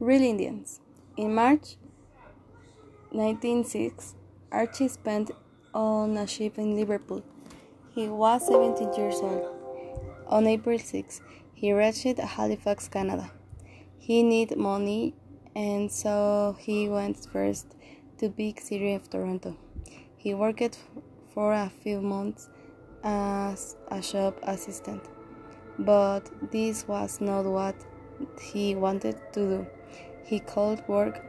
Real Indians. In March 1906, Archie spent on a ship in Liverpool. He was 17 years old. On April 6, he reached Halifax, Canada. He needed money, and so he went first to big city of Toronto. He worked for a few months as a shop assistant, but this was not what he wanted to do. He could work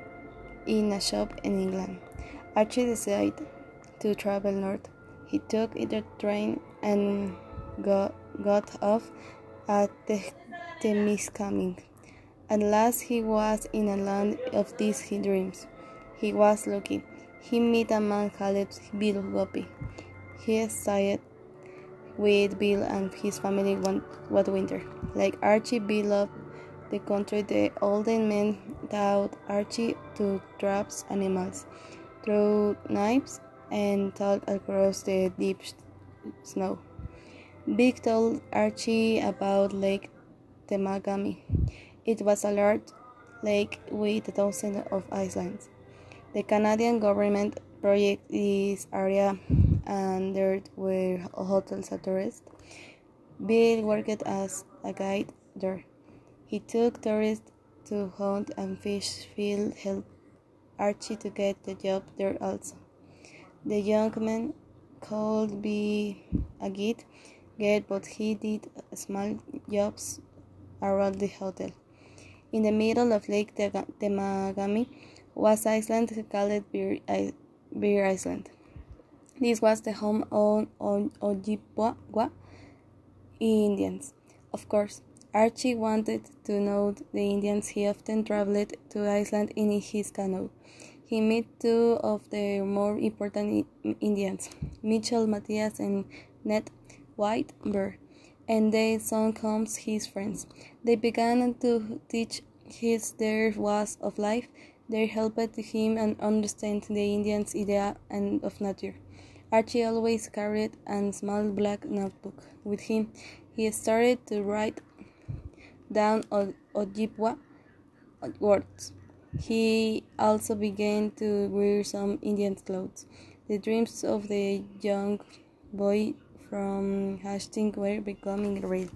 in a shop in England. Archie decided to travel north. He took either train and got, got off at the Temiskaming. At last he was in a land of these dreams. He was lucky. He met a man called Bill Guppy. He stayed with Bill and his family one winter. Like Archie, Bill loved the country. The older man taught Archie to trap animals, throw knives, and talk across the deep snow. Big told Archie about Lake Temagami. It was a large lake with thousands of islands. The Canadian government project this area and there were hotels and tourists. Bill worked as a guide there. He took tourists to hunt and fish. Phil helped Archie to get the job there also. The young man could be a guide, guide but he did small jobs around the hotel. In the middle of Lake Temagami was an island called Bear, Bear Island. This was the home of Ojibwa Indians. Of course, Archie wanted to know the Indians. He often traveled to Iceland in his canoe. He met two of the more important Indians, Mitchell Matthias and Ned White and they soon became his friends. They began to teach his their ways of life. They helped him and understand the Indians' idea and of nature. Archie always carried a small black notebook with him. He started to write down Ojibwa words. He also began to wear some Indian clothes. The dreams of the young boy from Hastings were becoming real.